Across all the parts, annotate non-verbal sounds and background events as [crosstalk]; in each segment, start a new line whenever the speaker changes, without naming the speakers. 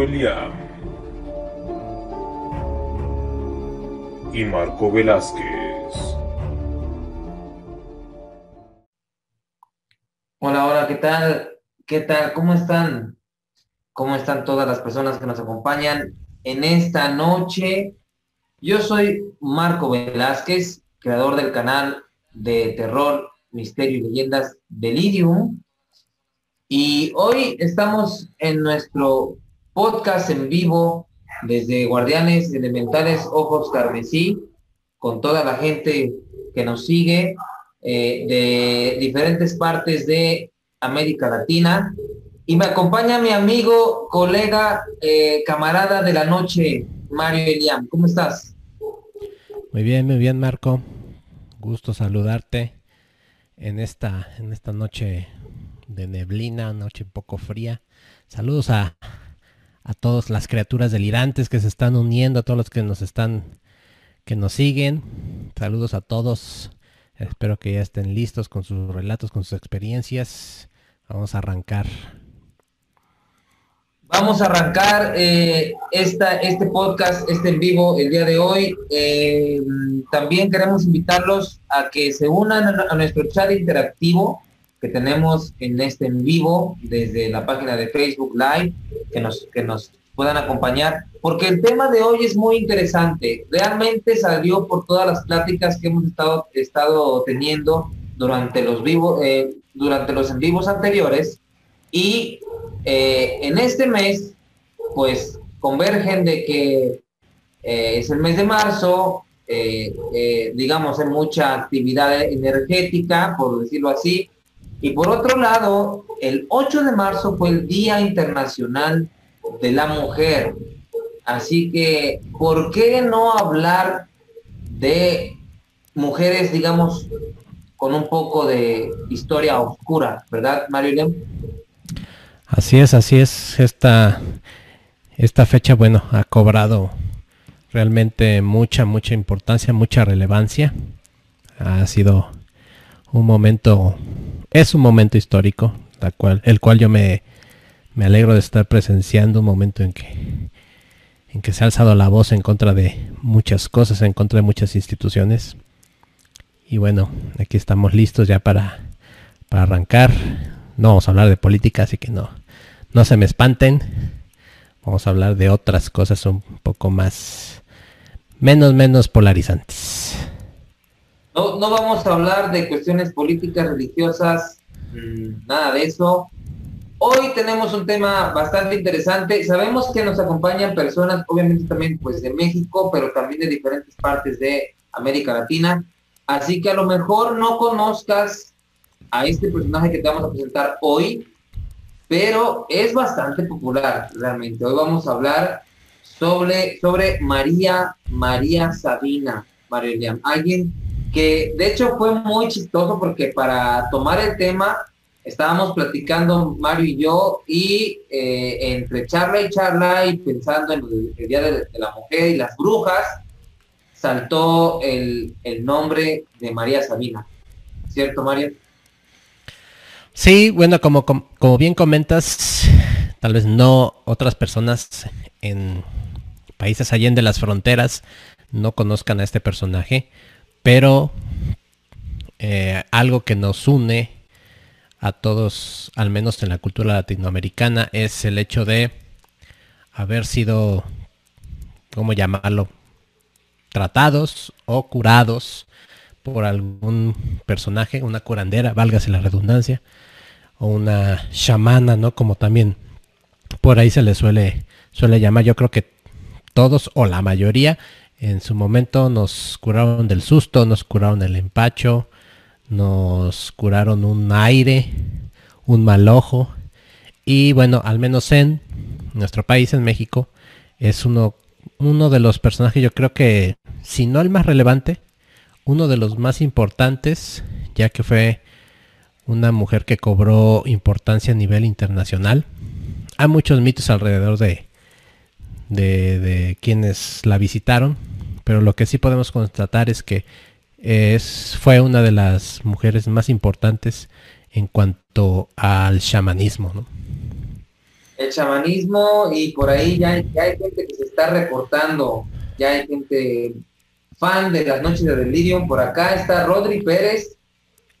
Eliam. Y Marco Velázquez.
Hola, hola, ¿qué tal? ¿Qué tal? ¿Cómo están? ¿Cómo están todas las personas que nos acompañan en esta noche? Yo soy Marco Velázquez, creador del canal de terror, misterio y leyendas Delirium. Y hoy estamos en nuestro podcast en vivo desde Guardianes Elementales Ojos Carmesí, con toda la gente que nos sigue eh, de diferentes partes de América Latina. Y me acompaña mi amigo, colega, eh, camarada de la noche, Mario Eliam. ¿Cómo estás?
Muy bien, muy bien, Marco. Gusto saludarte en esta, en esta noche de neblina, noche un poco fría. Saludos a, a todas las criaturas delirantes que se están uniendo, a todos los que nos están, que nos siguen. Saludos a todos. Espero que ya estén listos con sus relatos, con sus experiencias. Vamos a arrancar.
Vamos a arrancar eh, esta, este podcast, este en vivo el día de hoy. Eh, también queremos invitarlos a que se unan a nuestro chat interactivo que tenemos en este en vivo desde la página de Facebook Live, que nos, que nos puedan acompañar, porque el tema de hoy es muy interesante. Realmente salió por todas las pláticas que hemos estado, estado teniendo durante los vivos, eh, durante los en vivos anteriores y eh, en este mes, pues convergen de que eh, es el mes de marzo, digamos, hay mucha actividad energética, por decirlo así, y por otro lado, el 8 de marzo fue el Día Internacional de la mujer. Así que, ¿por qué no hablar de mujeres, digamos, con un poco de historia oscura, ¿verdad, Mario
Así es, así es. Esta, esta fecha, bueno, ha cobrado realmente mucha, mucha importancia, mucha relevancia. Ha sido un momento, es un momento histórico, el cual yo me me alegro de estar presenciando un momento en que, en que se ha alzado la voz en contra de muchas cosas, en contra de muchas instituciones. Y bueno, aquí estamos listos ya para, para arrancar. No vamos a hablar de política, así que no, no se me espanten. Vamos a hablar de otras cosas un poco más, menos, menos polarizantes.
No, no vamos a hablar de cuestiones políticas, religiosas, mm, nada de eso. Hoy tenemos un tema bastante interesante. Sabemos que nos acompañan personas, obviamente también pues de México, pero también de diferentes partes de América Latina. Así que a lo mejor no conozcas a este personaje que te vamos a presentar hoy, pero es bastante popular realmente. Hoy vamos a hablar sobre, sobre María, María Sabina, María alguien que de hecho fue muy chistoso porque para tomar el tema estábamos platicando Mario y yo y eh, entre charla y charla y pensando en el, Día de, la Mujer y las brujas, saltó el, nombre de María Sabina. ¿Cierto, Mario?
Sí, bueno, como, como, bien comentas, tal vez no otras personas en países allende las fronteras no conozcan a este personaje, pero eh, algo que nos une a todos, al menos en la cultura latinoamericana, es el hecho de haber sido, ¿cómo llamarlo? Tratados o curados por algún personaje, una curandera, válgase la redundancia, o una chamana, ¿no? Como también por ahí se le suele, suele llamar. Yo creo que todos o la mayoría en su momento nos curaron del susto, nos curaron del empacho, nos curaron un aire, un mal ojo. Y bueno, al menos en nuestro país, en México, es uno, uno de los personajes, yo creo que, si no el más relevante, uno de los más importantes, ya que fue una mujer que cobró importancia a nivel internacional. Hay muchos mitos alrededor de, de, quienes la visitaron, pero lo que sí podemos constatar es que es, fue una de las mujeres más importantes en cuanto al chamanismo. ¿no?
El chamanismo y por ahí ya, ya hay gente que se está reportando, ya hay gente fan de las noches de Delirium. Por acá está Rodri Pérez,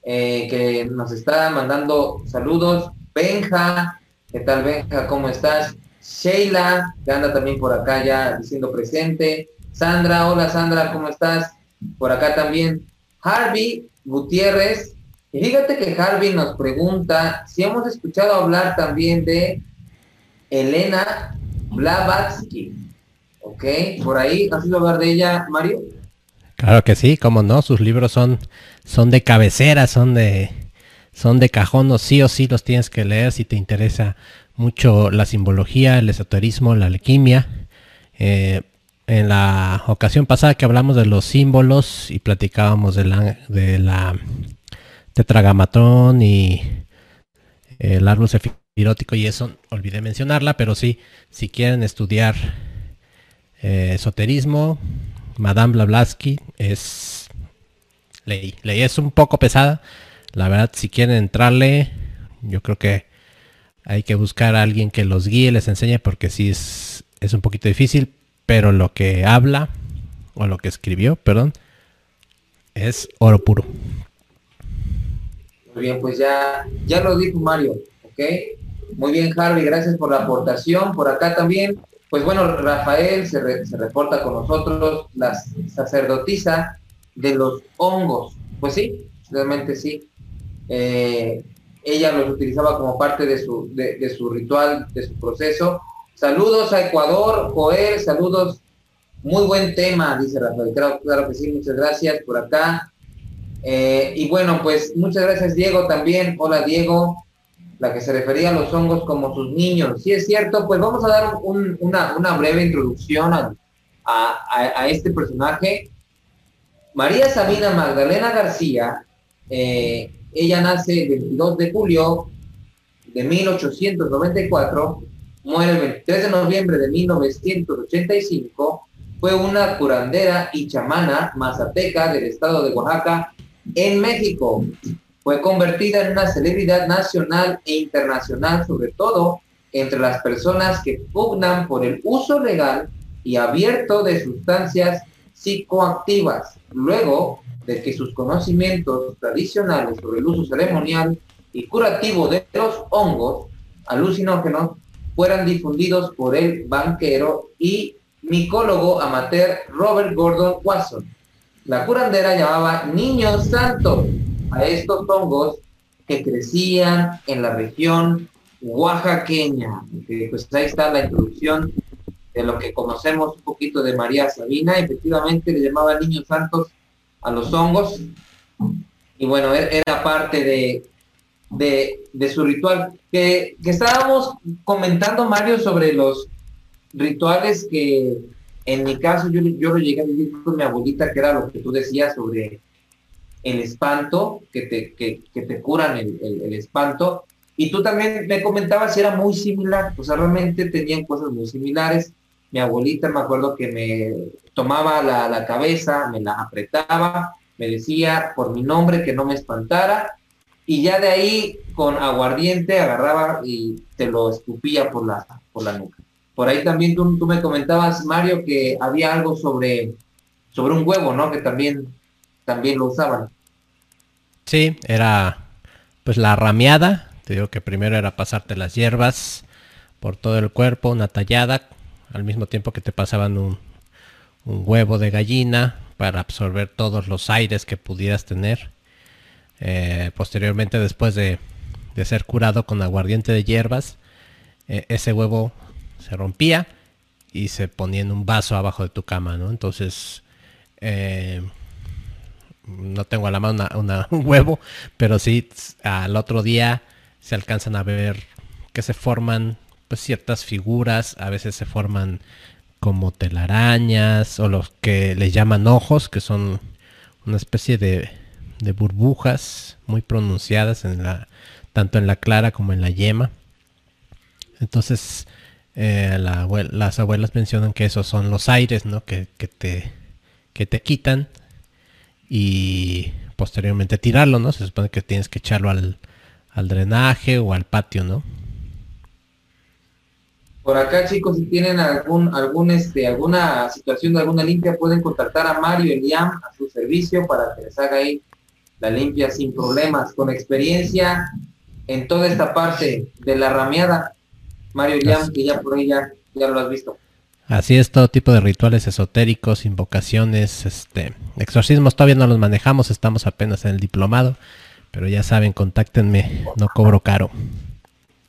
eh, que nos está mandando saludos. Benja, ¿qué tal Benja? ¿Cómo estás? Sheila, que anda también por acá ya diciendo presente. Sandra, hola Sandra, ¿cómo estás? Por acá también. Harvey Gutiérrez. Y fíjate que Harvey nos pregunta si hemos escuchado hablar también de Elena Blavatsky. ¿Ok? Por ahí, ¿has oído hablar de ella, Mario?
Claro que sí, cómo no, sus libros son, son de cabecera, son de, son de cajón, o sí o sí los tienes que leer si te interesa mucho la simbología, el esoterismo, la alquimia. Eh, en la ocasión pasada que hablamos de los símbolos y platicábamos de la, de la tetragamatón y el árbol sefirótico y eso, olvidé mencionarla, pero sí, si quieren estudiar eh, esoterismo, Madame Blavatsky es ley. Ley es un poco pesada. La verdad, si quieren entrarle, yo creo que hay que buscar a alguien que los guíe, les enseñe, porque sí es, es un poquito difícil, pero lo que habla, o lo que escribió, perdón, es oro puro.
Muy bien, pues ya, ya lo dijo Mario, ¿ok? Muy bien, Harvey, gracias por la aportación. Por acá también pues bueno, Rafael se, reporta con nosotros, la sacerdotisa de los hongos. Pues sí, realmente sí. Eh, ella los utilizaba como parte de su, de, su ritual, de su proceso. Saludos a Ecuador, Joel, saludos. Muy buen tema, dice Rafael. Claro, claro que sí, muchas gracias por acá. Eh, y bueno, pues muchas gracias Diego también. Hola Diego la que se refería a los hongos como sus niños. Si es cierto, pues vamos a dar una, breve introducción a, este personaje. María Sabina Magdalena García, eh, ella nace el 22 de julio de 1894, muere el 23 de noviembre de 1985, fue una curandera y chamana mazateca del estado de Oaxaca en México. Fue convertida en una celebridad nacional e internacional, sobre todo entre las personas que pugnan por el uso legal y abierto de sustancias psicoactivas, luego de que sus conocimientos tradicionales sobre el uso ceremonial y curativo de los hongos alucinógenos fueran difundidos por el banquero y micólogo amateur Robert Gordon Watson. La curandera llamaba niños santos a estos hongos que crecían en la región oaxaqueña. Pues ahí está la introducción de lo que conocemos un poquito de María Sabina. Efectivamente le llamaba niños santos a los hongos. Y bueno, e-, era parte de, de, su ritual. Que, estábamos comentando, Mario, sobre los rituales que en mi caso yo, yo lo llegué a vivir con mi abuelita, que era lo que tú decías sobre el espanto, que te, que, te curan el, espanto. Y tú también me comentabas si era muy similar, o sea, realmente tenían cosas muy similares. Mi abuelita me acuerdo que me tomaba la, la cabeza, me la apretaba, me decía por mi nombre que no me espantara, y ya de ahí con aguardiente agarraba y te lo escupía por la, por la nuca. Por ahí también tú, tú me comentabas, Mario, que había algo sobre, sobre un huevo, ¿no? Que también también lo usaban.
Sí, era pues la rameada. Te digo que primero era pasarte las hierbas por todo el cuerpo, una tallada, al mismo tiempo que te pasaban un, huevo de gallina para absorber todos los aires que pudieras tener. Eh, posteriormente, después de, ser curado con aguardiente de hierbas, eh, ese huevo se rompía y se ponía en un vaso abajo de tu cama, ¿no? Entonces, eh, no tengo a la mano [laughs] un huevo, pero sí al otro día se alcanzan a ver que se forman pues ciertas figuras, a veces se forman como telarañas o los que les llaman ojos, que son una especie de, burbujas muy pronunciadas en la, tanto en la clara como en la yema. Entonces eh, las abuelas mencionan que esos son los aires, ¿no? Que, que, te, que te quitan y posteriormente tirarlo, ¿no? Se supone que tienes que echarlo al, al drenaje o al patio, ¿no?
Por acá, chicos, si tienen algún, algún, este, alguna situación de alguna limpia, pueden contactar a Mario Eliam a su servicio para que les haga ahí la limpia sin problemas, con experiencia en toda esta parte de la rameada. Mario Eliam, que ya por ahí ya, lo has visto.
Así es, todo tipo de rituales esotéricos, invocaciones, este, exorcismos todavía no los manejamos, estamos apenas en el diplomado, pero ya saben, contáctenme, no cobro caro.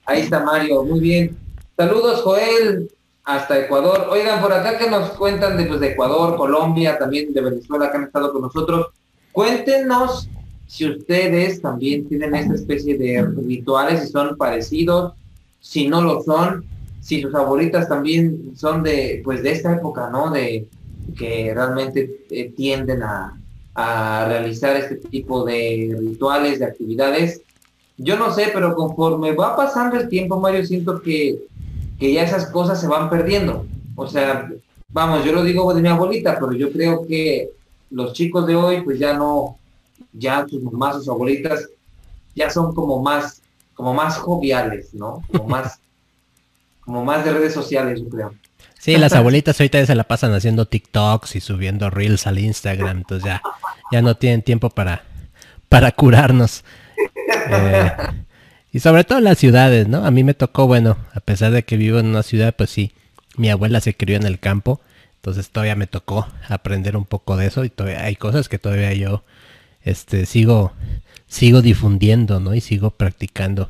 Ahí está Mario, muy bien. Saludos, Joel, hasta Ecuador. Oigan, por acá que nos cuentan de, pues, de Ecuador, Colombia, también de Venezuela, que han estado con nosotros. Cuéntenos si ustedes también tienen esta especie de rituales, si son parecidos, si no lo son, si sus favoritas también son de, pues, de esta época, ¿no? De que realmente eh, tienden a, a realizar este tipo de rituales, de actividades. Yo no sé, pero conforme va pasando el tiempo, Mario, siento que que ya esas cosas se van perdiendo. O sea, vamos, yo lo digo de mi abuelita, pero yo creo que los chicos de hoy, pues ya no, ya sus mamás, sus abuelitas, ya son como más, como más joviales, ¿no? Como más, [laughs] como más de redes sociales, yo creo.
Sí, las abuelitas ahorita ya se la pasan haciendo TikToks y subiendo reels al Instagram, entonces ya, ya no tienen tiempo para, para curarnos. Eh, [laughs] y sobre todo las ciudades, ¿no? A mí me tocó, bueno, a pesar de que vivo en una ciudad, pues sí, mi abuela se crió en el campo, entonces todavía me tocó aprender un poco de eso y todavía hay cosas que todavía yo este sigo sigo difundiendo, ¿no? Y sigo practicando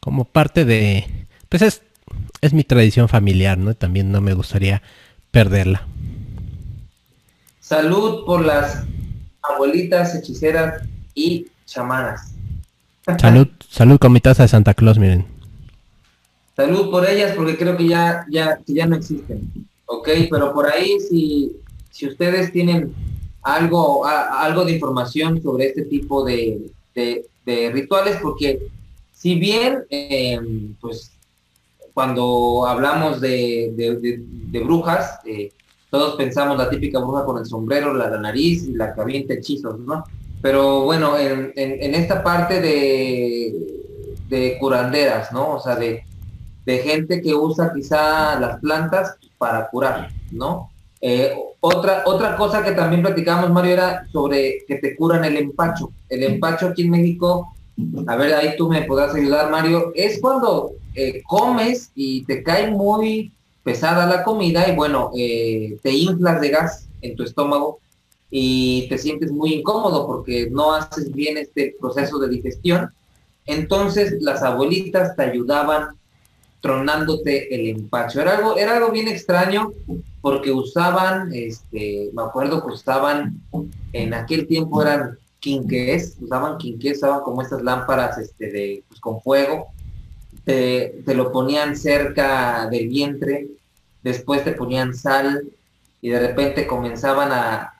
como parte de pues es es mi tradición familiar, ¿no? También no me gustaría perderla.
Salud por las abuelitas hechiceras y chamanas.
Salud, salud con mi taza de Santa Claus, miren.
Salud por ellas, porque creo que ya, ya, ya no existen. Ok, pero por ahí si, si ustedes tienen algo, algo de información sobre este tipo de, rituales, porque si bien, em, pues cuando hablamos de, brujas, eh, todos pensamos la típica bruja con el sombrero, la, la nariz y la que avienta hechizos, ¿no? Pero bueno, en, esta parte de, de, curanderas, ¿no? O sea, de, gente que usa quizá las plantas para curar, ¿no? Eh, otra, otra cosa que también platicamos, Mario, era sobre que te curan el empacho. El empacho aquí en México, a ver, ahí tú me podrás ayudar, Mario, es cuando eh, comes y te cae muy pesada la comida y bueno, eh, te inflas de gas en tu estómago y te sientes muy incómodo porque no haces bien este proceso de digestión. Entonces las abuelitas te ayudaban tronándote el empacho. Era algo, era algo bien extraño porque usaban, este, me acuerdo que usaban, en aquel tiempo eran quinqués, usaban quinqués, usaban como estas lámparas este, de, pues, con fuego, te, te lo ponían cerca del vientre, después te ponían sal y de repente comenzaban a,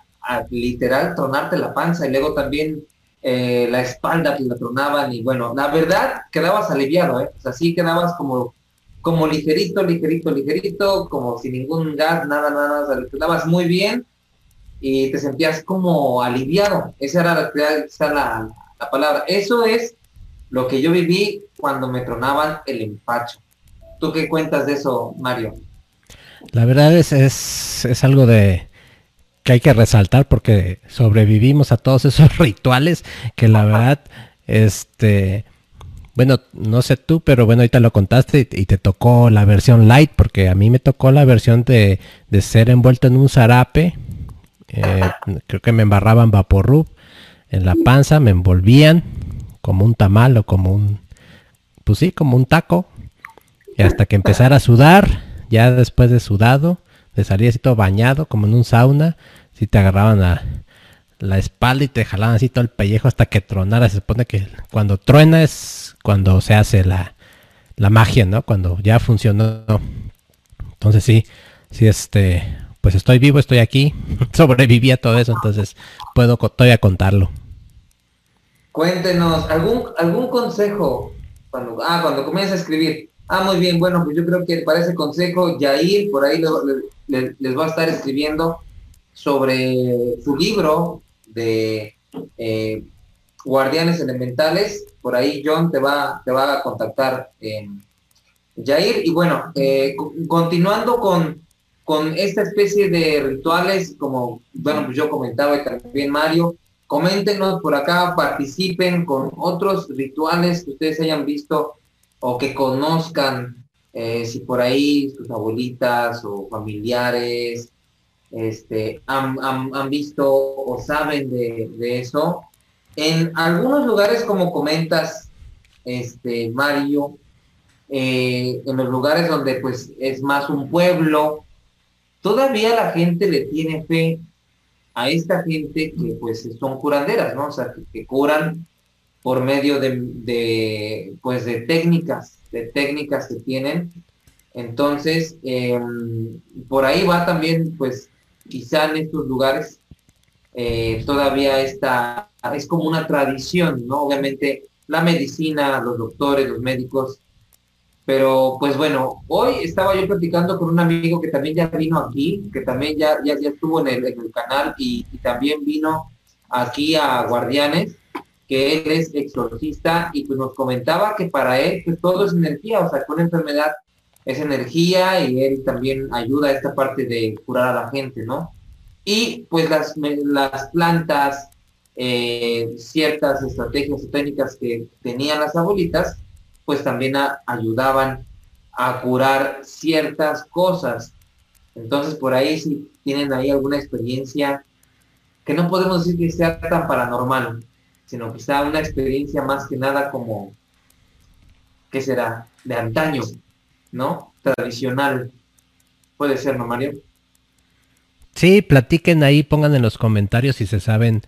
literal tronarte la panza y luego también eh, la espalda que la tronaban y bueno, la verdad quedabas aliviado, ¿eh? O sea, quedabas como, como ligerito, ligerito, ligerito, como sin ningún gas, nada, nada, nada, quedabas muy bien y te sentías como aliviado. Esa era la, la, la palabra. Eso es lo que yo viví cuando me tronaban el empacho. ¿Tú qué cuentas de eso, Mario?
La verdad es, es, es algo de, que hay que resaltar porque sobrevivimos a todos esos [laughs] rituales que la verdad, este, bueno, no sé tú, pero bueno, ahorita lo contaste y, te tocó la versión light porque a mí me tocó la versión de, de ser envuelto en un zarape. Eh, creo que me embarraban vaporrub en la panza, me envolvían como un tamal o como un, pues sí, como un taco. Y hasta que empezara a sudar, ya después de sudado, te salías así todo bañado, como en un sauna, si te agarraban a la espalda y te jalaban así todo el pellejo hasta que tronara. Se supone que cuando truena es cuando se hace la, la magia, ¿no? Cuando ya funcionó. Entonces sí, sí, este, pues estoy vivo, estoy aquí, [laughs] sobreviví a todo eso, entonces puedo todavía contarlo.
Cuéntenos, ¿algún, algún consejo cuando, ah, cuando comienza a escribir? Ah, muy bien, bueno, pues yo creo que para ese consejo, Yair, por ahí les va a estar escribiendo sobre su libro de eh, guardianes elementales, por ahí John te va, te va a contactar en Jair. Y bueno, eh, continuando con, con esta especie de rituales, como bueno, pues yo comentaba y también Mario, coméntenos por acá, participen con otros rituales que ustedes hayan visto o que conozcan, eh, si por ahí sus abuelitas o familiares este, han, visto o saben de, eso. En algunos lugares, como comentas, este, Mario, eh, en los lugares donde pues es más un pueblo, todavía la gente le tiene fe a esta gente que pues son curanderas, ¿no? O sea, que, curan por medio de, pues de técnicas, de técnicas que tienen. Entonces, em, por ahí va también, pues, quizá en estos lugares eh, todavía está, es como una tradición, ¿no? Obviamente la medicina, los doctores, los médicos pero pues bueno, hoy estaba yo platicando con un amigo que también ya vino aquí, que también ya, ya, ya estuvo en el, en el canal y, también vino aquí a Guardianes, que él es exorcista y pues nos comentaba que para él pues todo es energía, o sea, con enfermedad es energía y él también ayuda a esta parte de curar a la gente, ¿no? Y pues las, las plantas, eh, ciertas estrategias o técnicas que tenían las abuelitas, pues también ayudaban a curar ciertas cosas. Entonces, por ahí si tienen ahí alguna experiencia que no podemos decir que sea tan paranormal, sino sea una experiencia más que nada como, ¿qué será? De antaño, ¿no? Tradicional. Puede ser, ¿no, Mario?
Sí, platiquen ahí, pongan en los comentarios si se saben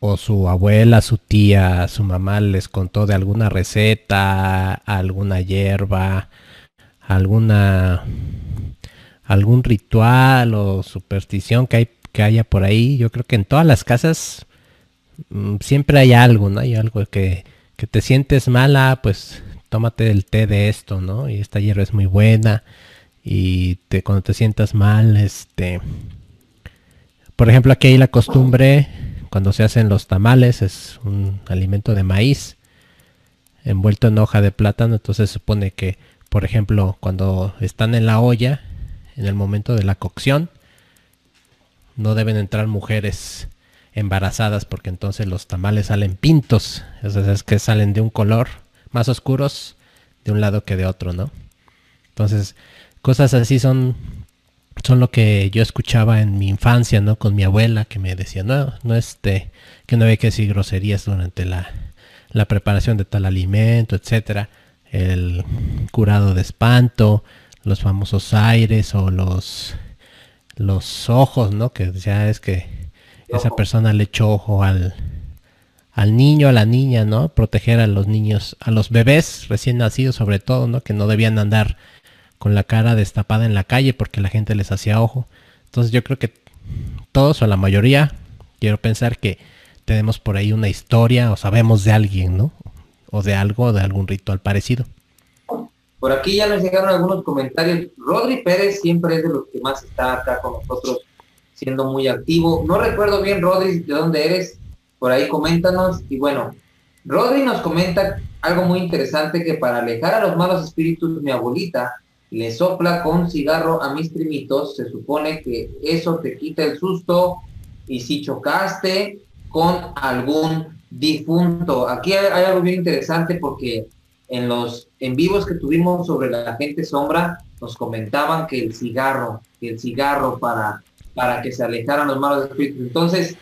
o su abuela, su tía, su mamá les contó de alguna receta, alguna hierba, alguna algún ritual o superstición que hay que haya por ahí. Yo creo que en todas las casas siempre hay algo, ¿no? Hay algo que, que te sientes mala, pues tómate el té de esto, ¿no? Y esta hierba es muy buena. Y te, cuando te sientas mal, este... Por ejemplo, aquí hay la costumbre cuando se hacen los tamales es un alimento de maíz envuelto en hoja de plátano, entonces se supone que, por ejemplo, cuando están en la olla, en el momento de la cocción, no deben entrar mujeres embarazadas porque entonces los tamales salen pintos, es que salen de un color más oscuros de un lado que de otro, ¿no? Entonces, cosas así son son lo que yo escuchaba en mi infancia, ¿no? Con mi abuela que me decía, no, no este, que no había que decir groserías durante la, la preparación de tal alimento, etcétera. El curado de espanto, los famosos aires o los, los ojos, ¿no? Que ya es que esa persona le echó ojo al, al niño, a la niña, ¿no? Proteger a los niños, a los bebés recién nacidos sobre todo, ¿no? Que no debían andar con la cara destapada en la calle porque la gente les hacía ojo. Entonces yo creo que todos o la mayoría, quiero pensar que tenemos por ahí una historia o sabemos de alguien, ¿no? O de algo, de algún ritual parecido.
Por aquí ya nos llegaron algunos comentarios. Rodri Pérez siempre es de los que más está acá con nosotros, siendo muy activo. No recuerdo bien, Rodri, de dónde eres. Por ahí coméntanos. Y bueno, Rodri nos comenta algo muy interesante que para alejar a los malos espíritus, mi abuelita le sopla con cigarro a mis primitos, se supone que eso te quita el susto y si chocaste con algún difunto. Aquí hay, algo bien interesante porque en los en vivos que tuvimos sobre la gente sombra nos comentaban que el cigarro, que el cigarro para, para que se alejaran los malos espíritus. Entonces,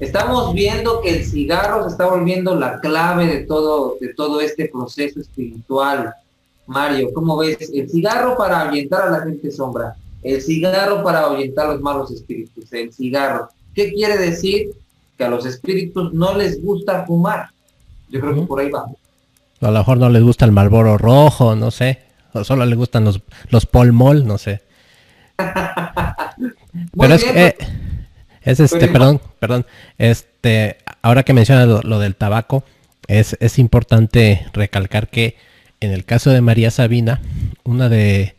estamos viendo que el cigarro se está volviendo la clave de todo, de todo este proceso espiritual Mario, ¿cómo ves? El cigarro para ahuyentar a la gente sombra, el cigarro para ahuyentar a los malos espíritus, el cigarro. ¿Qué quiere decir? Que a los espíritus no les gusta fumar. Yo creo que por ahí va.
A lo mejor no les gusta el malboro rojo, no sé. O solo les gustan los, los polmol, no sé. [laughs] Pero es que... Pues. es este, perdón, perdón. Este, ahora que mencionas lo, lo del tabaco, es, es importante recalcar que en el caso de María Sabina, una de,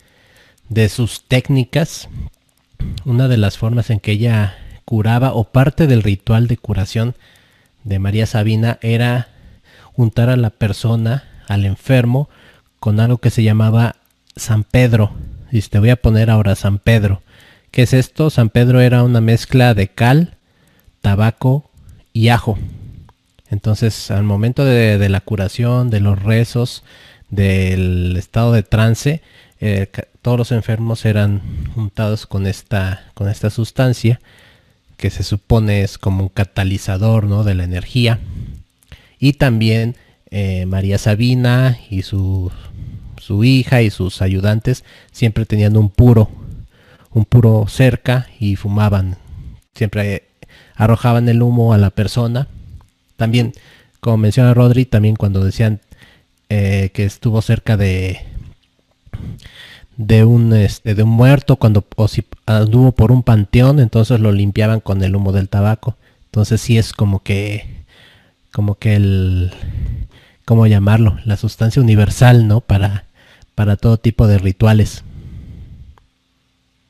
sus técnicas, una de las formas en que ella curaba o parte del ritual de curación de María Sabina era untar a la persona, al enfermo, con algo que se llamaba San Pedro. Y te voy a poner ahora San Pedro. ¿Qué es esto? San Pedro era una mezcla de cal, tabaco y ajo. Entonces, al momento de, la curación, de los rezos, del estado de trance, eh, todos los enfermos eran untados con esta, con esta sustancia que se supone es como un catalizador ¿no? de la energía. Y también eh, María Sabina y su, su hija y sus ayudantes siempre tenían un puro, un puro cerca y fumaban. Siempre arrojaban el humo a la persona. También, como menciona Rodri, también cuando decían eh, que estuvo cerca de de un este de un muerto cuando o si anduvo por un panteón entonces lo limpiaban con el humo del tabaco entonces sí es como que como que el cómo llamarlo la sustancia universal no para para todo tipo de rituales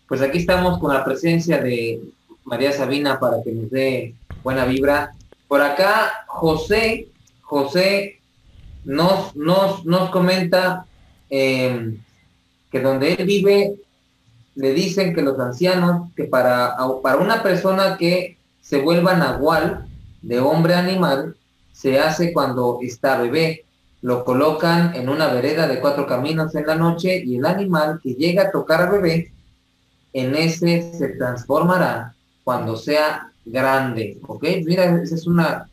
pues aquí estamos con la presencia de María Sabina para que nos dé buena vibra por acá José José nos nos nos comenta eh, que donde él vive le dicen que los ancianos, que para, para una persona que se vuelva nahual, de hombre animal, se hace cuando está bebé. Lo colocan en una vereda de cuatro caminos en la noche y el animal que llega a tocar al bebé, en ese se transformará cuando sea grande. ¿Ok? Mira, esa es una,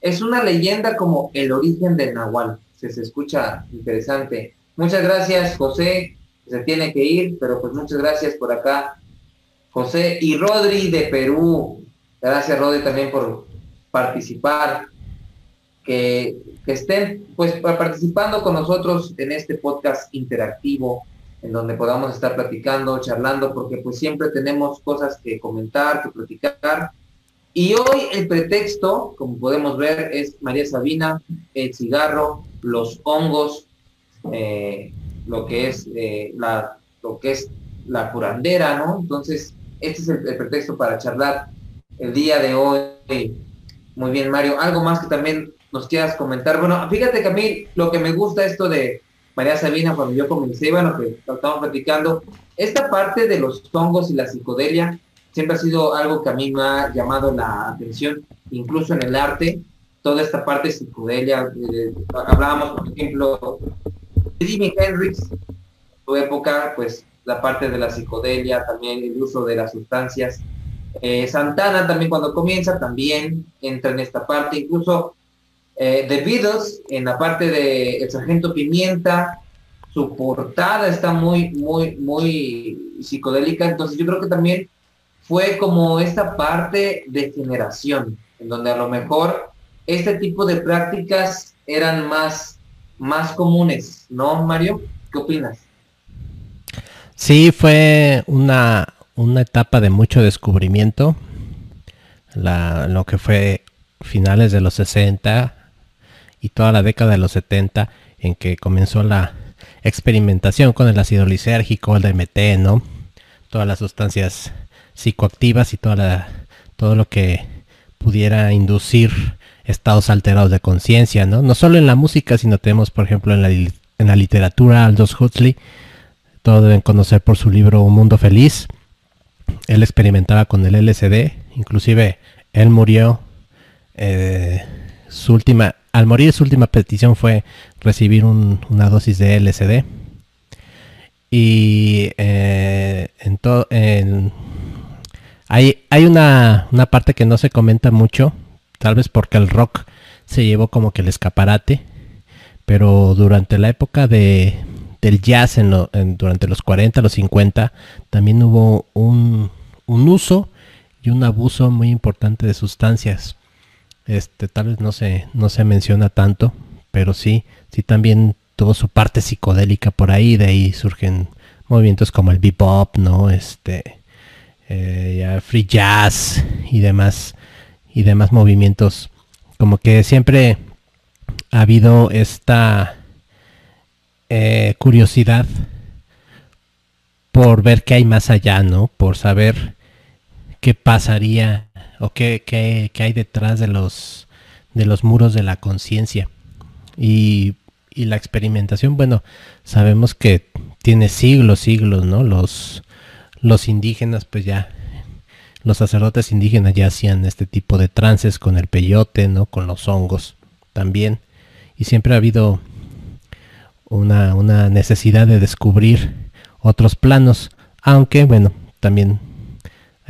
es una leyenda como el origen del nahual. Se, se escucha interesante. Muchas gracias, José se tiene que ir, pero pues muchas gracias por acá, José y Rodri de Perú. Gracias, Rodri, también por participar. Que, que estén pues participando con nosotros en este podcast interactivo en donde podamos estar platicando, charlando, porque pues siempre tenemos cosas que comentar, que platicar. Y hoy el pretexto, como podemos ver, es María Sabina, el cigarro, los hongos, eh, lo que es eh, la lo que es la curandera, ¿no? Entonces, este es el, pretexto para charlar el día de hoy. Muy bien, Mario. Algo más que también nos quieras comentar. Bueno, fíjate que a mí lo que me gusta esto de María Sabina, cuando yo comencé, bueno, que estamos platicando, esta parte de los hongos y la psicodelia siempre ha sido algo que a mí me ha llamado la atención, incluso en el arte, toda esta parte psicodelia. Eh, hablábamos, por ejemplo, Jimi Hendrix, su época, pues la parte de la psicodelia, también el uso de las sustancias. Eh, Santana también cuando comienza también entra en esta parte, incluso eh, The en la parte de El Sargento Pimienta, su portada está muy, muy, muy psicodélica, entonces yo creo que también fue como esta parte de generación, en donde a lo mejor este tipo de prácticas eran más más comunes, ¿no, Mario? ¿Qué opinas?
Sí, fue una, una etapa de mucho descubrimiento, la, lo que fue finales de los 60 y toda la década de los 70 en que comenzó la experimentación con el ácido lisérgico, el DMT, ¿no? Todas las sustancias psicoactivas y toda la, todo lo que pudiera inducir estados alterados de conciencia, ¿no? No solo en la música, sino tenemos, por ejemplo, en la, en la literatura, Aldous Huxley, todos deben conocer por su libro Un Mundo Feliz. Él experimentaba con el LSD, inclusive él murió, eh, su última, al morir su última petición fue recibir una dosis de LSD. Y eh, en hay, una, parte que no se comenta mucho, tal vez porque el rock se llevó como que el escaparate, pero durante la época de, del jazz durante los 40, los 50, también hubo un, uso y un abuso muy importante de sustancias. Este, tal vez no se, no se menciona tanto, pero sí, sí también tuvo su parte psicodélica por ahí, de ahí surgen movimientos como el bebop, ¿no? Este, eh, free jazz y demás y demás movimientos. Como que siempre ha habido esta eh, curiosidad por ver qué hay más allá, ¿no? Por saber qué pasaría o qué, qué, qué hay detrás de los, de los muros de la conciencia. Y, y, la experimentación, bueno, sabemos que tiene siglos, siglos, ¿no? Los, los indígenas, pues ya, los sacerdotes indígenas ya hacían este tipo de trances con el peyote, ¿no? Con los hongos también. Y siempre ha habido una, una necesidad de descubrir otros planos. Aunque, bueno, también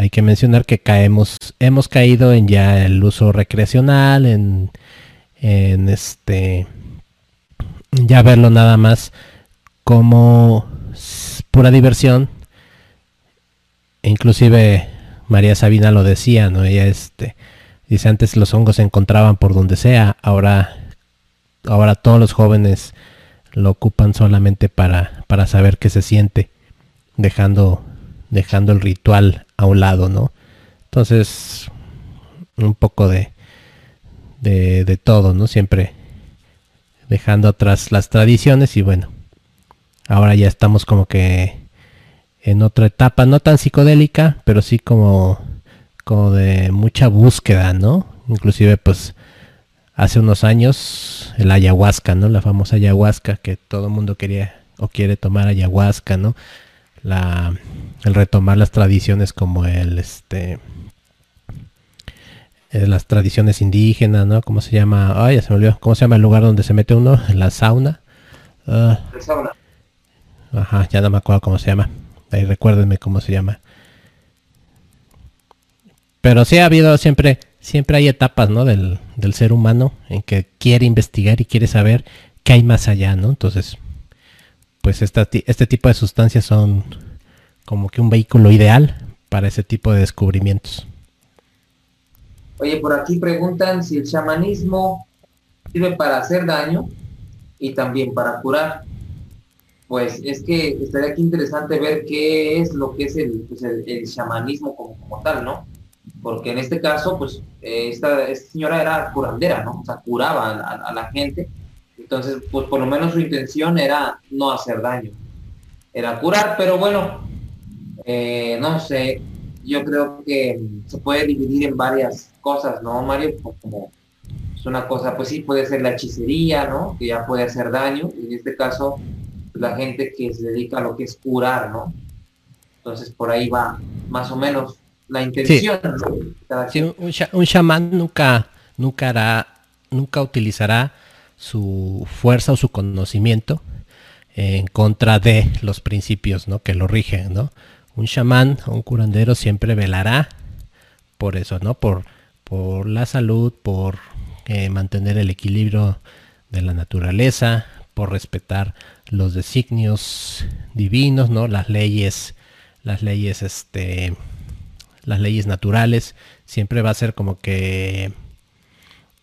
hay que mencionar que caemos, hemos caído en ya el uso recreacional, en, en este, ya verlo nada más como pura diversión. Inclusive María Sabina lo decía, ¿no? Ella este, dice antes los hongos se encontraban por donde sea, ahora, ahora todos los jóvenes lo ocupan solamente para, para saber qué se siente, dejando, dejando el ritual a un lado, ¿no? Entonces, un poco de, de, de todo, ¿no? Siempre dejando atrás las tradiciones y bueno, ahora ya estamos como que en otra etapa, no tan psicodélica, pero sí como, como de mucha búsqueda, ¿no? Inclusive pues hace unos años el ayahuasca, ¿no? La famosa ayahuasca que todo el mundo quería o quiere tomar ayahuasca, ¿no? La, el retomar las tradiciones como el, este, eh, las tradiciones indígenas, ¿no? ¿Cómo se llama? Ay, ya se me olvidó. ¿Cómo se llama el lugar donde se mete uno? [laughs] La sauna.
Uh, la sauna.
Ajá, ya no me acuerdo cómo se llama. Ahí recuérdenme cómo se llama. Pero sí ha habido siempre siempre hay etapas, ¿no? Del, del, ser humano en que quiere investigar y quiere saber qué hay más allá, ¿no? Entonces, pues esta, este tipo de sustancias son como que un vehículo ideal para ese tipo de descubrimientos.
Oye, por aquí preguntan si el chamanismo sirve para hacer daño y también para curar. Pues es que estaría aquí interesante ver qué es lo que es el, pues chamanismo como, tal, ¿no? porque en este caso, pues, eh, esta, señora era curandera, ¿no? O sea, curaba a, la gente. Entonces, pues, por lo menos su intención era no hacer daño, era curar, pero bueno, eh, no sé, yo creo que se puede dividir en varias cosas, ¿no, Mario? Como es una cosa, pues sí, puede ser la hechicería, ¿no? Que ya puede hacer daño, y en este caso, la gente que se dedica a lo que es curar, ¿no? Entonces, por ahí va, más o menos la intención.
Sí. Sí, un, un chamán nunca, nunca hará, nunca utilizará su fuerza o su conocimiento en contra de los principios ¿no? que lo rigen. ¿no? Un chamán o un curandero siempre velará por eso, ¿no? Por, por la salud, por eh, mantener el equilibrio de la naturaleza, por respetar los designios divinos, ¿no? Las leyes, las leyes este, las leyes naturales, siempre va a ser como que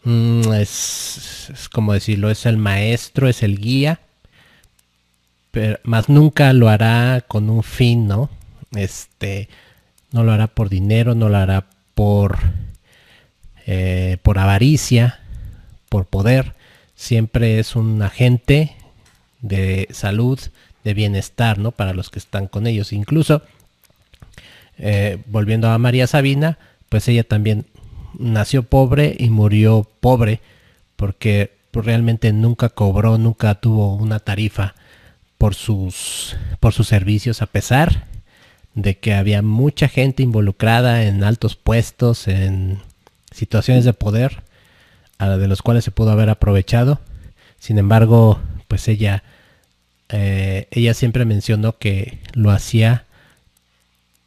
mm, es, es, como decirlo, es el maestro, es el guía, pero más nunca lo hará con un fin, ¿no? Este, no lo hará por dinero, no lo hará por, eh, por avaricia, por poder, siempre es un agente de salud, de bienestar, ¿no? Para los que están con ellos. Incluso eh, volviendo a María Sabina, pues ella también nació pobre y murió pobre porque realmente nunca cobró, nunca tuvo una tarifa por sus, por sus servicios, a pesar de que había mucha gente involucrada en altos puestos, en situaciones de poder, de los cuales se pudo haber aprovechado. Sin embargo, pues ella, eh, ella siempre mencionó que lo hacía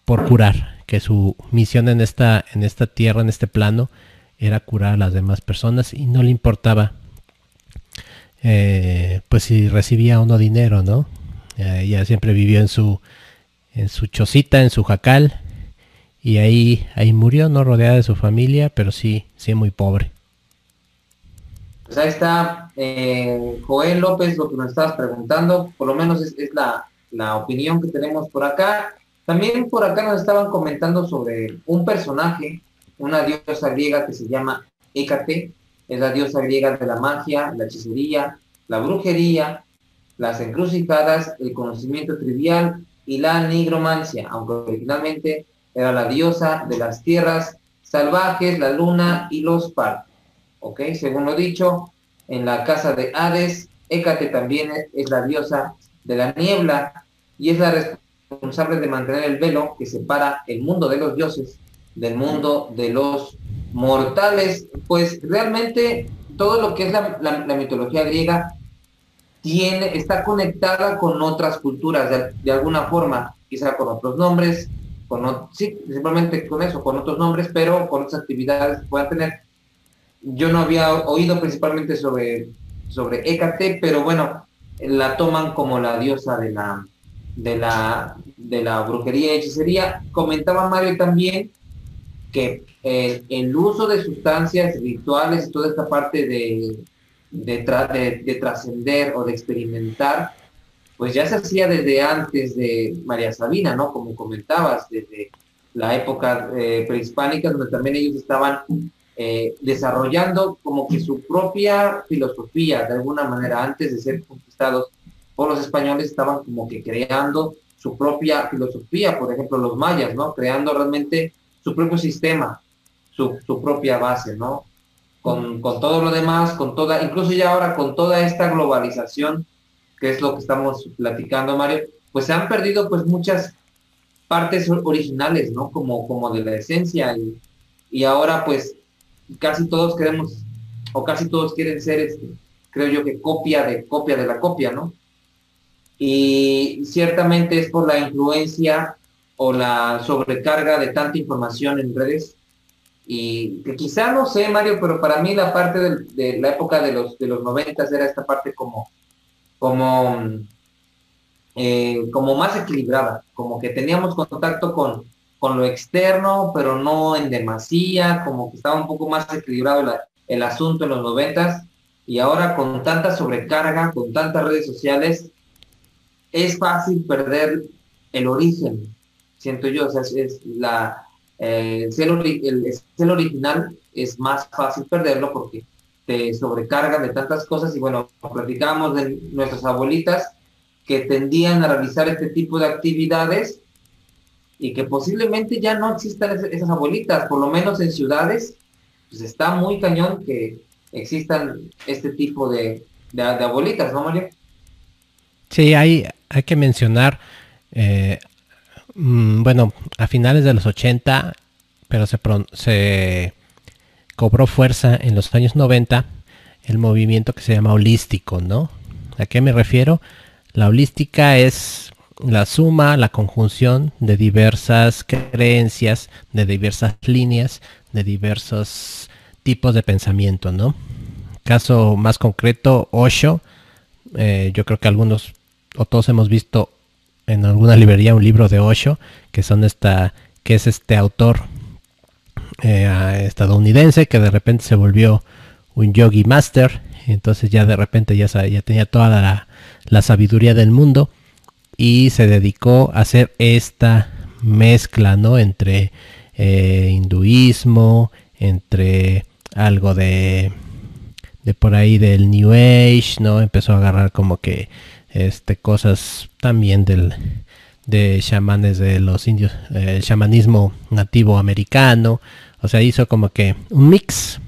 por curar, que su misión en esta, en esta tierra, en este plano, era curar a las demás personas y no le importaba eh, pues si recibía o no dinero, ¿no? Eh, ella siempre vivió en su en su chocita, en su jacal y ahí ahí murió, no rodeada de su familia, pero sí sí muy pobre.
Pues ahí está eh, Joel López, lo que nos estabas preguntando, por lo menos es, la, la opinión que tenemos por acá. También por acá nos estaban comentando sobre un personaje, una diosa griega que se llama Hécate, es la diosa griega de la magia, la hechicería, la brujería, las encrucijadas, el conocimiento trivial y la nigromancia, aunque originalmente era la diosa de las tierras salvajes, la luna y los partos. ¿Ok? Según lo dicho, en la casa de Hades, Hécate también es la diosa de la niebla y es la responsable de mantener el velo que separa el mundo de los dioses del mundo de los mortales. Pues realmente todo lo que es la, mitología griega tiene, está conectada con otras culturas de, alguna forma, quizá con otros nombres, con, sí, simplemente con eso, con otros nombres, pero con otras actividades que puedan tener. Yo no había oído principalmente sobre, sobre Hécate, pero bueno, la toman como la diosa de la, de la, de la brujería y hechicería. Comentaba Mario también que eh, el uso de sustancias rituales y toda esta parte de, de, de trascender o de experimentar pues ya se hacía desde antes de María Sabina, ¿no? Como comentabas, desde la época eh, prehispánica, donde también ellos estaban eh, desarrollando como que su propia filosofía, de alguna manera, antes de ser conquistados por los españoles, estaban como que creando su propia filosofía, por ejemplo, los mayas, ¿no? Creando realmente su propio sistema, su, su propia base, ¿no? Con, con, todo lo demás, con toda, incluso ya ahora con toda esta globalización que es lo que estamos platicando, Mario, pues se han perdido pues muchas partes originales, ¿no? Como, como de la esencia y, y ahora pues casi todos queremos o casi todos quieren ser, este, creo yo que copia de copia de la copia, ¿no? Y ciertamente es por la influencia o la sobrecarga de tanta información en redes y que quizá no sé, Mario, pero para mí la parte de, la época de los de los noventas era esta parte como como, eh, como más equilibrada, como que teníamos contacto con, con lo externo, pero no en demasía, como que estaba un poco más equilibrado el asunto en los noventas, y ahora con tanta sobrecarga, con tantas redes sociales, es fácil perder el origen, siento yo, es, la, eh, el, original es más fácil perderlo porque te sobrecargan de tantas cosas y bueno, platicábamos de nuestras abuelitas que tendían a realizar este tipo de actividades y que posiblemente ya no existan esas abuelitas, por lo menos en ciudades, pues está muy cañón que existan este tipo de, de, abuelitas, ¿no, Mario?
Sí, hay, hay que mencionar, eh, mm, bueno, a finales de los 80, pero se, se cobró fuerza en los años 90 el movimiento que se llama holístico, ¿no? ¿A qué me refiero? La holística es la suma, la conjunción de diversas creencias, de diversas líneas, de diversos tipos de pensamiento, ¿no? Caso más concreto, Osho, eh, yo creo que algunos o todos hemos visto en alguna librería un libro de Osho, que son esta, que es este autor eh, estadounidense que de repente se volvió un yogi master. Entonces ya de repente ya, ya tenía toda la, sabiduría del mundo y se dedicó a hacer esta mezcla, ¿no? Entre eh, hinduismo, entre algo de, de por ahí del New Age, ¿no? Empezó a agarrar como que este cosas también del de chamanes de los indios, el chamanismo nativo americano, o sea, hizo como que un mix,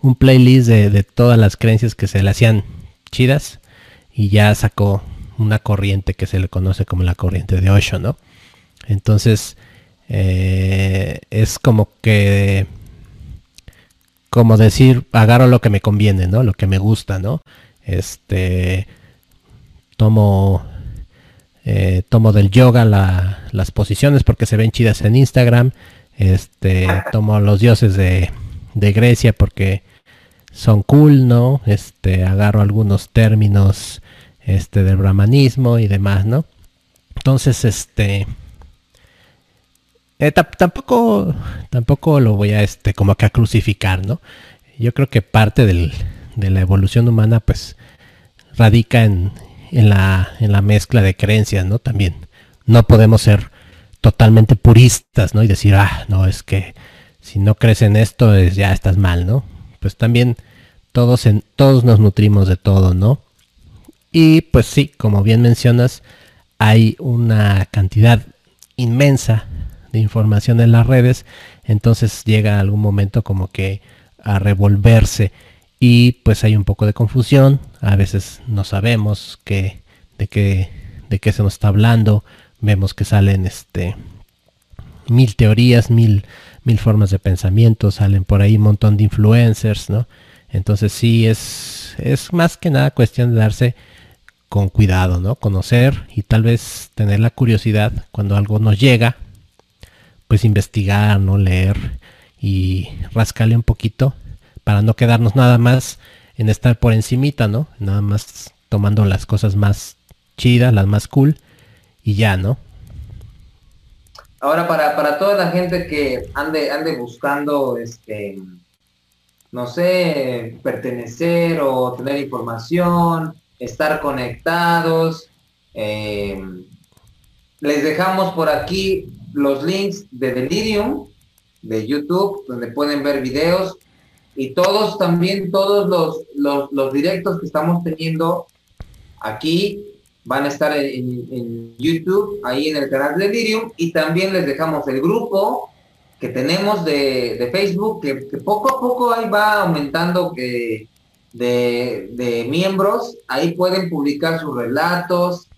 un playlist de, todas las creencias que se le hacían chidas y ya sacó una corriente que se le conoce como la corriente de Osho, ¿no? Entonces, eh, es como que, como decir, agarro lo que me conviene, ¿no? Lo que me gusta, ¿no? Este, tomo, eh, tomo del yoga las posiciones porque se ven chidas en Instagram este, [laughs] tomo los dioses de, Grecia porque son cool, ¿no? Este, agarro algunos términos este, del brahmanismo y demás, ¿no? Entonces, este, eh, tampoco, tampoco lo voy a, este, como que a crucificar, ¿no? Yo creo que parte del, de la evolución humana, pues, radica en, en, la, en la mezcla de creencias, ¿no? También no podemos ser totalmente puristas, ¿no? Y decir, ah, no, es que si no crees en esto, es, ya estás mal, ¿no? Pues también todos, en, todos nos nutrimos de todo, ¿no? Y pues sí, como bien mencionas, hay una cantidad inmensa información en las redes, entonces llega algún momento como que a revolverse y pues hay un poco de confusión, a veces no sabemos de qué, de qué se nos está hablando, vemos que salen este mil teorías, mil, mil formas de pensamiento, salen por ahí un montón de influencers, ¿no? Entonces sí es, es más que nada cuestión de darse con cuidado, ¿no? Conocer y tal vez tener la curiosidad cuando algo nos llega, pues investigar, ¿no? Leer y rascarle un poquito para no quedarnos nada más en estar por encimita, ¿no? Nada más tomando las cosas más chidas, las más cool y ya, ¿no?
Ahora para, para toda la gente que ande, ande buscando este no sé, pertenecer o tener información, estar conectados. Eh, les dejamos por aquí los links de Delirium, de YouTube, donde pueden ver videos y todos también, todos los, los, directos que estamos teniendo aquí van a estar en, en, YouTube, ahí en el canal de Delirium y también les dejamos el grupo que tenemos de, Facebook, que, poco a poco ahí va aumentando que de, miembros, ahí pueden publicar sus relatos,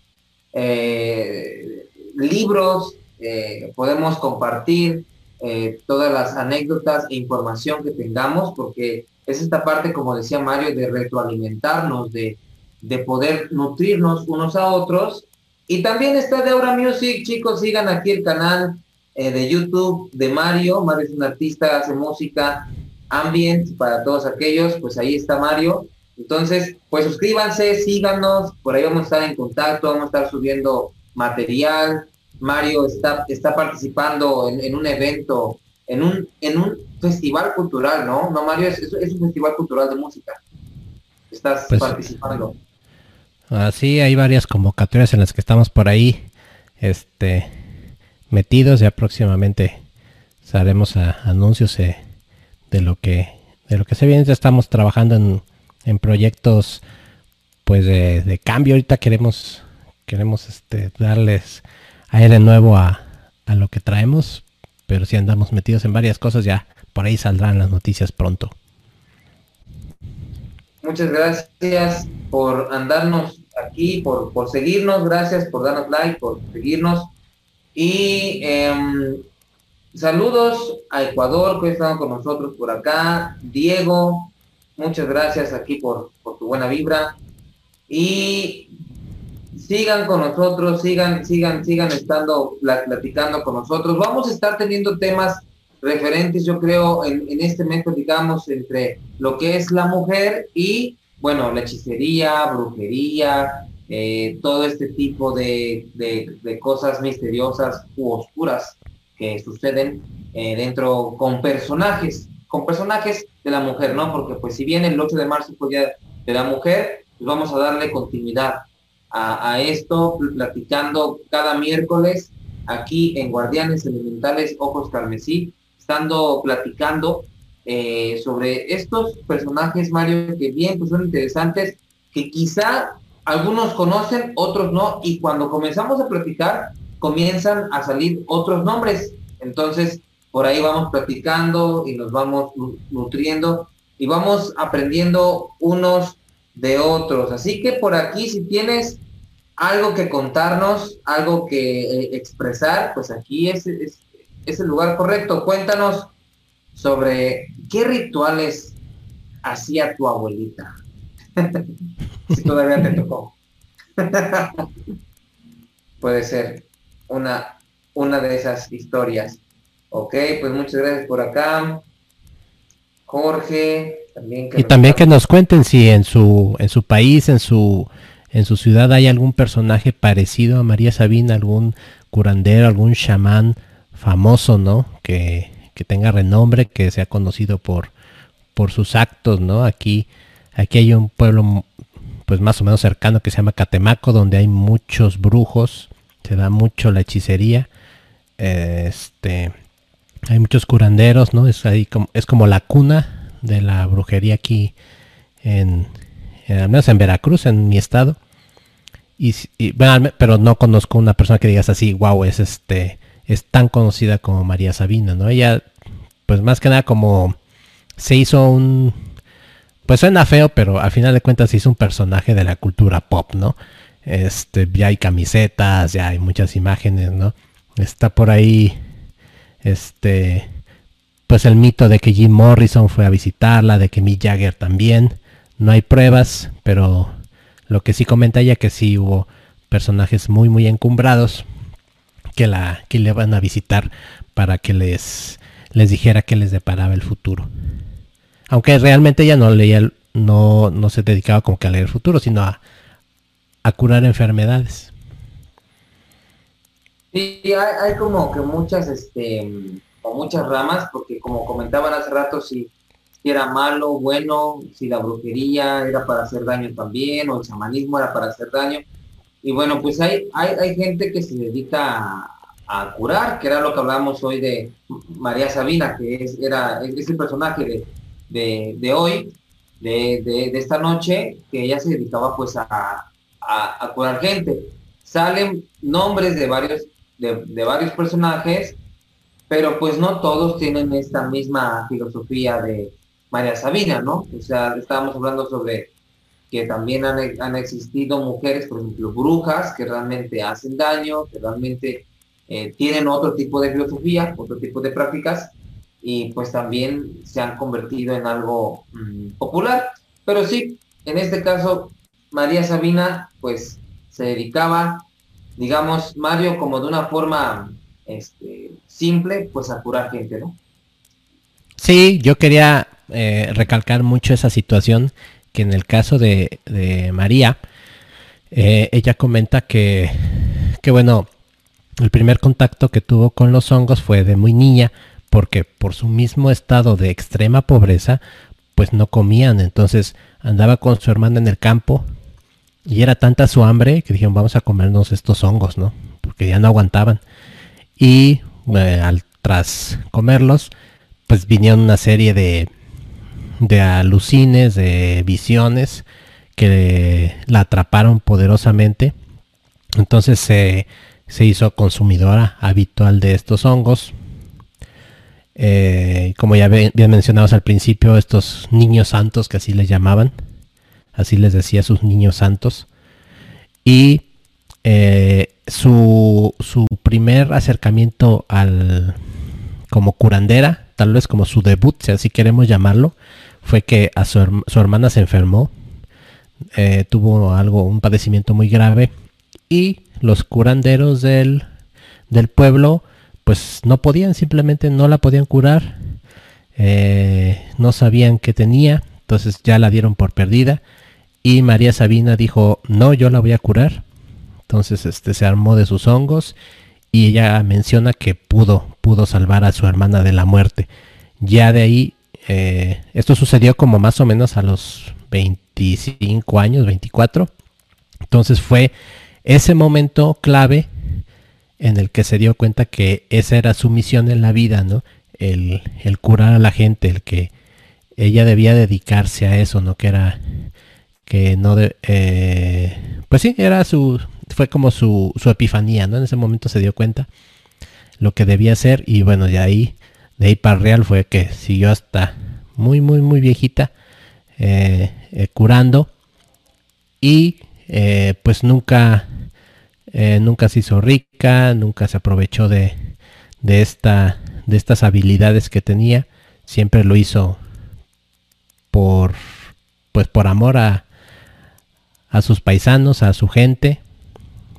eh, libros, eh, podemos compartir eh, todas las anécdotas e información que tengamos, porque es esta parte, como decía Mario, de retroalimentarnos, de, de poder nutrirnos unos a otros. Y también está de Aura Music, chicos, sigan aquí el canal eh, de YouTube de Mario. Mario es un artista, hace música, ambient para todos aquellos, pues ahí está Mario. Entonces, pues suscríbanse, síganos, por ahí vamos a estar en contacto, vamos a estar subiendo material. Mario está, está participando en, un evento, en un, en un festival cultural, ¿no? No, Mario, es, es un festival cultural de música. Estás pues, participando.
Así hay varias convocatorias en las que estamos por ahí. Este, metidos. Ya próximamente haremos anuncios de, lo que de lo que se viene. Ya estamos trabajando en, en proyectos pues de, cambio. Ahorita queremos queremos este, darles aire nuevo a, a lo que traemos. Pero si andamos metidos en varias cosas, ya por ahí saldrán las noticias pronto.
Muchas gracias por andarnos aquí, por, por seguirnos, gracias por darnos like, por seguirnos. Y em, saludos a Ecuador, que están con nosotros por acá. Diego, muchas gracias aquí por, tu buena vibra. Y sigan con nosotros, sigan, sigan, sigan estando platicando con nosotros. Vamos a estar teniendo temas referentes, yo creo, en, este mes digamos, entre lo que es la mujer y, bueno, la hechicería, brujería, eh, todo este tipo de, cosas misteriosas u oscuras que suceden eh, dentro con personajes, con personajes de la mujer, ¿no? Porque pues si bien el 8 de marzo fue Día de la Mujer, pues vamos a darle continuidad a, esto, platicando cada miércoles aquí en Guardianes Elementales Ojos Carmesí, estando platicando eh, sobre estos personajes, Mario, que bien, pues son interesantes, que quizá algunos conocen, otros no, y cuando comenzamos a platicar, comienzan a salir otros nombres. Entonces, por ahí vamos platicando y nos vamos nutriendo y vamos aprendiendo unos de otros. Así que por aquí, si tienes algo que contarnos, algo que eh, expresar, pues aquí es, es, es el lugar correcto. Cuéntanos sobre qué rituales hacía tu abuelita. [laughs] si todavía te tocó. [laughs] Puede ser una, una de esas historias. Ok, pues muchas gracias por acá. Jorge, también
y también que nos cuenten si en su, en su país, en su, en su ciudad hay algún personaje parecido a María Sabina, algún curandero, algún chamán famoso, ¿no? Que, que tenga renombre, que sea conocido por, por sus actos, ¿no? Aquí, aquí hay un pueblo pues más o menos cercano que se llama Catemaco, donde hay muchos brujos, se da mucho la hechicería, este, hay muchos curanderos, ¿no? Es ahí como, es como la cuna de la brujería aquí en, al menos en Veracruz, en mi estado. Y, pero no conozco una persona que digas así, wow, es este, es tan conocida como María Sabina, ¿no? Ella, pues más que nada como se hizo un, pues suena feo, pero al final de cuentas se hizo un personaje de la cultura pop, ¿no? Este, ya hay camisetas, ya hay muchas imágenes, ¿no? Está por ahí, este, pues el mito de que Jim Morrison fue a visitarla, de que Mick Jagger también. No hay pruebas, pero lo que sí comenta ella que sí hubo personajes muy muy encumbrados que la que le van a visitar para que les les dijera que les deparaba el futuro. Aunque realmente ella no leía no no se dedicaba como que a leer el futuro, sino a, a curar enfermedades.
Sí, hay, hay como que muchas este o muchas ramas, porque como comentaban hace rato, si, era malo, bueno, si la brujería era para hacer daño también, o el chamanismo era para hacer daño. Y bueno, pues hay, hay, hay gente que se dedica a, curar, que era lo que hablábamos hoy de María Sabina, que es, era, es el personaje de, de, hoy, de, de, esta noche, que ella se dedicaba pues a, a, curar gente. Salen nombres de varios, de varios personajes pero pues no todos tienen esta misma filosofía de María Sabina, ¿no? O sea, estábamos hablando sobre que también han, existido mujeres, por ejemplo, brujas, que realmente hacen daño, que realmente eh, tienen otro tipo de filosofía, otro tipo de prácticas, y pues también se han convertido en algo mm, popular. Pero sí, en este caso, María Sabina, pues se dedicaba, digamos, Mario, como de una forma este, simple, pues curar gente, ¿no?
Sí, yo quería eh, recalcar mucho esa situación que en el caso de, María, eh, ella comenta que, que, bueno, el primer contacto que tuvo con los hongos fue de muy niña, porque por su mismo estado de extrema pobreza, pues no comían, entonces andaba con su hermana en el campo y era tanta su hambre que dijeron vamos a comernos estos hongos, ¿no? Porque ya no aguantaban y eh, al tras comerlos pues vinieron una serie de de alucines de visiones que la atraparon poderosamente. Entonces se, hizo consumidora habitual de estos hongos. Eh, como ya habían mencionado al principio estos niños santos que así les llamaban así les decía sus niños santos. Y eh, su, su primer acercamiento al como curandera, tal vez como su debut, si así queremos llamarlo, fue que a su, hermana se enfermó, eh, tuvo algo, un padecimiento muy grave y los curanderos del, del pueblo pues no podían, simplemente no la podían curar, eh, no sabían qué tenía, entonces ya la dieron por perdida y María Sabina dijo, no, yo la voy a curar entonces este, se armó de sus hongos y ella menciona que pudo, pudo salvar a su hermana de la muerte. Ya de ahí, eh, esto sucedió como más o menos a los 25 años, 24. Entonces fue ese momento clave en el que se dio cuenta que esa era su misión en la vida, ¿no? El, curar a la gente, el que ella debía dedicarse a eso, ¿no? Que era que no de, eh, pues sí, era su, fue como su, su epifanía, ¿no? En ese momento se dio cuenta lo que debía hacer y bueno, de ahí, de ahí para real fue que siguió hasta muy, muy, muy viejita eh, eh, curando y eh, pues nunca, nunca se hizo rica, nunca se aprovechó de, de, esta, de estas habilidades que tenía, siempre lo hizo por, pues por amor a, a sus paisanos, a su gente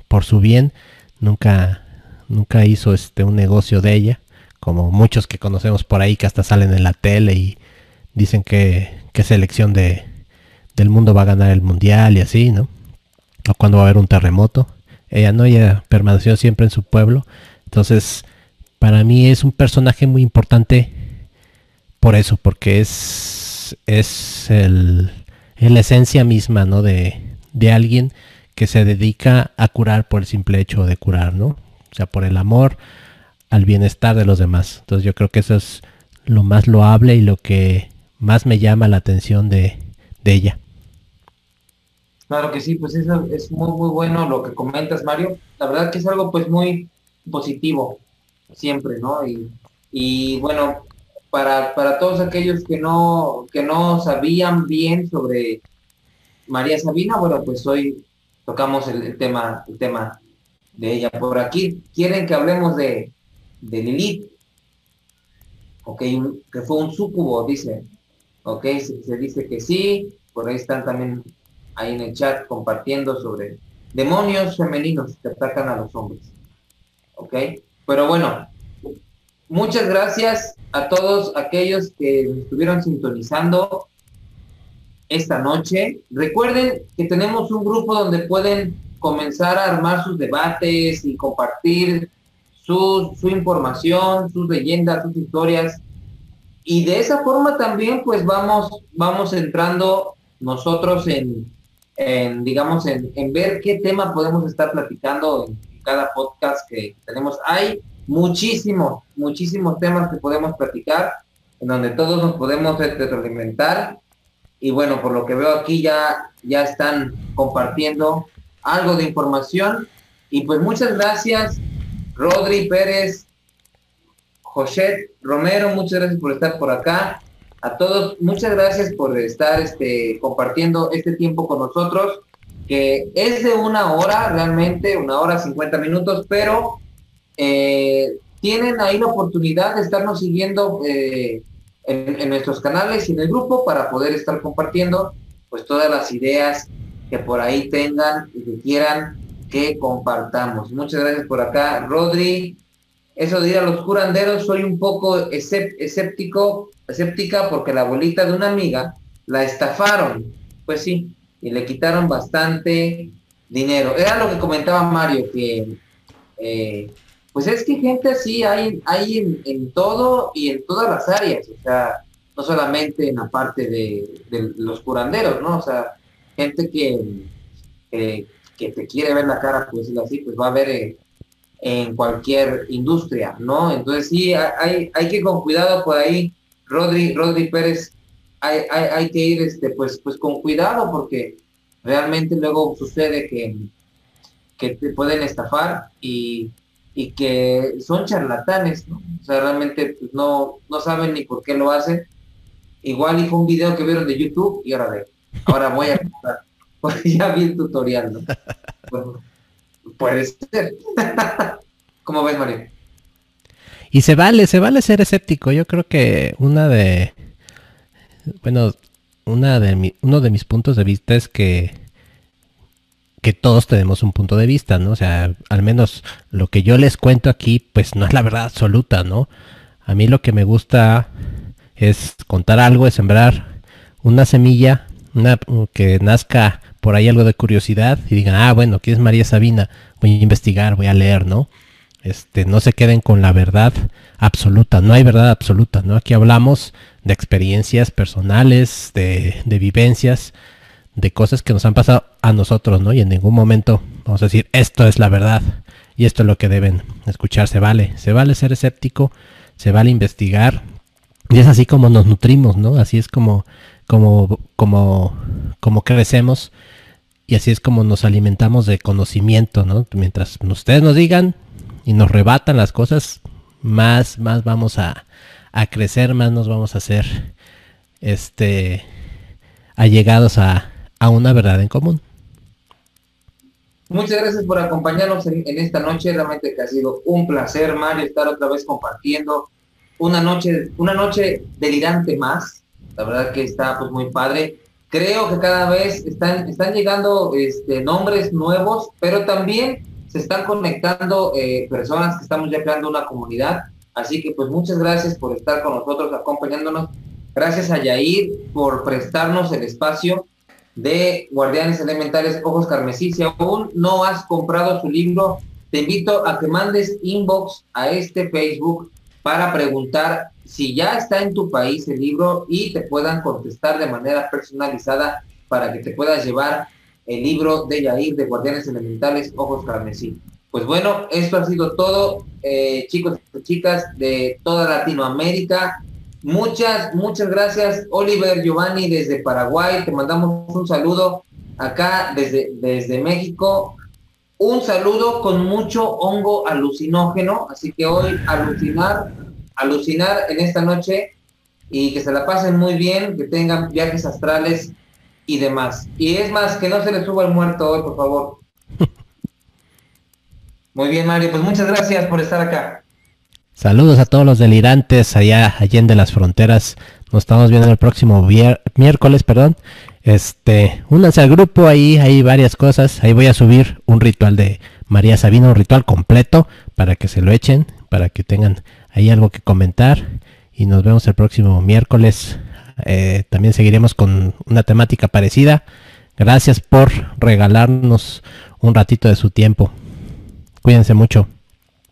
por su bien, nunca, nunca hizo este, un negocio de ella, como muchos que conocemos por ahí que hasta salen en la tele y dicen que, qué selección de, del mundo va a ganar el mundial y así, ¿no? O cuando va a haber un terremoto. Ella no, ella permaneció siempre en su pueblo. Entonces, para mí es un personaje muy importante por eso, porque es, es el, la esencia misma, ¿no? De, de alguien que se dedica a curar por el simple hecho de curar, ¿no? O sea, por el amor al bienestar de los demás. Entonces yo creo que eso es lo más loable y lo que más me llama la atención de, ella.
Claro que sí, pues eso es muy muy bueno lo que comentas, Mario. La verdad que es algo pues muy positivo. siempre, ¿no? Y, bueno, para, para todos aquellos que no, que no sabían bien sobre María Sabina, bueno, pues hoy tocamos el, tema, el tema de ella. Por aquí. Quieren que hablemos de, de Lilith, ok, que fue un sucubo, dice, ok, se, dice que sí, por ahí están también ahí en el chat compartiendo sobre demonios femeninos que atacan a los hombres, ok, pero bueno, muchas gracias a todos aquellos que estuvieron sintonizando esta noche. Recuerden que tenemos un grupo donde pueden comenzar a armar sus debates y compartir su, su información, sus leyendas, sus historias. Y de esa forma también pues vamos, vamos entrando nosotros en, en digamos, en, en, ver qué tema podemos estar platicando en cada podcast que tenemos. Hay muchísimos, muchísimos temas que podemos platicar, en donde todos nos podemos retroalimentar. Y bueno, por lo que veo aquí ya, ya están compartiendo algo de información. Y pues muchas gracias Rodri Pérez, José Romero, muchas gracias por estar por acá. A todos, muchas gracias por estar este, compartiendo este tiempo con nosotros, que es de una hora, realmente, una hora 50 minutos, pero eh, tienen ahí la oportunidad de estarnos siguiendo eh, en, nuestros canales y en el grupo para poder estar compartiendo pues todas las ideas que por ahí tengan y que quieran que compartamos. Muchas gracias por acá. Rodri, eso de ir a los curanderos, soy un poco escéptico, escéptica porque la abuelita de una amiga la estafaron. Pues sí, y le quitaron bastante dinero. Era lo que comentaba Mario, que eh, pues es que gente así hay, hay en, todo y en todas las áreas, o sea, no solamente en la parte de, los curanderos, ¿no? O sea, gente que, que, te quiere ver la cara, pues decirlo así, pues va a ver en cualquier industria, ¿no? Entonces sí, hay, hay que con cuidado por ahí, Rodri, Rodri Pérez, hay, hay, hay, que ir este, pues, pues con cuidado porque realmente luego sucede que, que te pueden estafar y, y que son charlatanes, ¿no? O sea, realmente pues, no, no saben ni por qué lo hacen. Igual y un video que vieron de YouTube y ahora ahora voy a [laughs] ya vi el tutorial, ¿no? Bueno, puede ser. [laughs] ¿Cómo ves, Mario?
Y se vale, se vale ser escéptico. Yo creo que una de, bueno, una de mi, uno de mis puntos de vista es que que todos tenemos un punto de vista, ¿no? O sea, al menos lo que yo les cuento aquí, pues no es la verdad absoluta, ¿no? A mí lo que me gusta es contar algo, es sembrar una semilla, una, que nazca por ahí algo de curiosidad y digan, ah, bueno, ¿quién es María Sabina? Voy a investigar, voy a leer, ¿no? Este, no se queden con la verdad absoluta, no hay verdad absoluta, ¿no? Aquí hablamos de experiencias personales, de, de vivencias, de cosas que nos han pasado a nosotros, ¿no? Y en ningún momento vamos a decir, esto es la verdad y esto es lo que deben escuchar, se vale, se vale ser escéptico, se vale investigar y es así como nos nutrimos, ¿no? Así es como, como, como, como crecemos y así es como nos alimentamos de conocimiento, ¿no? Mientras ustedes nos digan y nos rebatan las cosas, más, más vamos a, a crecer, más nos vamos a hacer este allegados a, a una verdad en común.
Muchas gracias por acompañarnos en, esta noche. Realmente que ha sido un placer, Mario, estar otra vez compartiendo una noche, una noche delirante más. La verdad que está pues muy padre creo que cada vez están, están llegando este, nombres nuevos, pero también se están conectando eh, personas que estamos ya creando una comunidad. Así que pues muchas gracias por estar con nosotros, acompañándonos. Gracias a Yair por prestarnos el espacio de Guardianes Elementales Ojos Carmesí. Si aún no has comprado su libro, te invito a que mandes inbox a este Facebook para preguntar si ya está en tu país el libro y te puedan contestar de manera personalizada para que te puedas llevar el libro de Yair de Guardianes Elementales Ojos Carmesí. Pues bueno, esto ha sido todo, eh, chicos y chicas de toda Latinoamérica. Muchas, muchas gracias, Oliver Giovanni desde Paraguay. Te mandamos un saludo acá desde, desde México. un saludo con mucho hongo alucinógeno, así que hoy alucinar, alucinar en esta noche y que se la pasen muy bien, que tengan viajes astrales y demás. Y es más, que no se les suba el muerto hoy, por favor. [laughs] Muy bien, Mario, pues muchas gracias por estar acá.
Saludos a todos los delirantes allá, allá en de las fronteras. Nos estamos viendo el próximo miércoles, perdón. Este, únanse al grupo, ahí hay varias cosas. Ahí voy a subir un ritual de María Sabina, un ritual completo para que se lo echen, para que tengan ahí algo que comentar. Y nos vemos el próximo miércoles. Eh, también seguiremos con una temática parecida. Gracias por regalarnos un ratito de su tiempo. Cuídense mucho.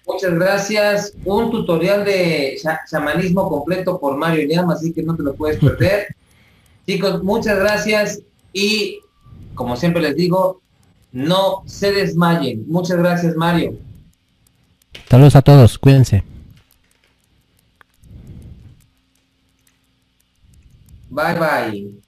Muchas gracias. Un tutorial de chamanismo completo por Mario Liam, así que no te lo puedes perder. [laughs] Chicos, muchas gracias y como siempre les digo, no se desmayen. Muchas gracias, Mario.
Saludos a todos, cuídense.
Bye bye.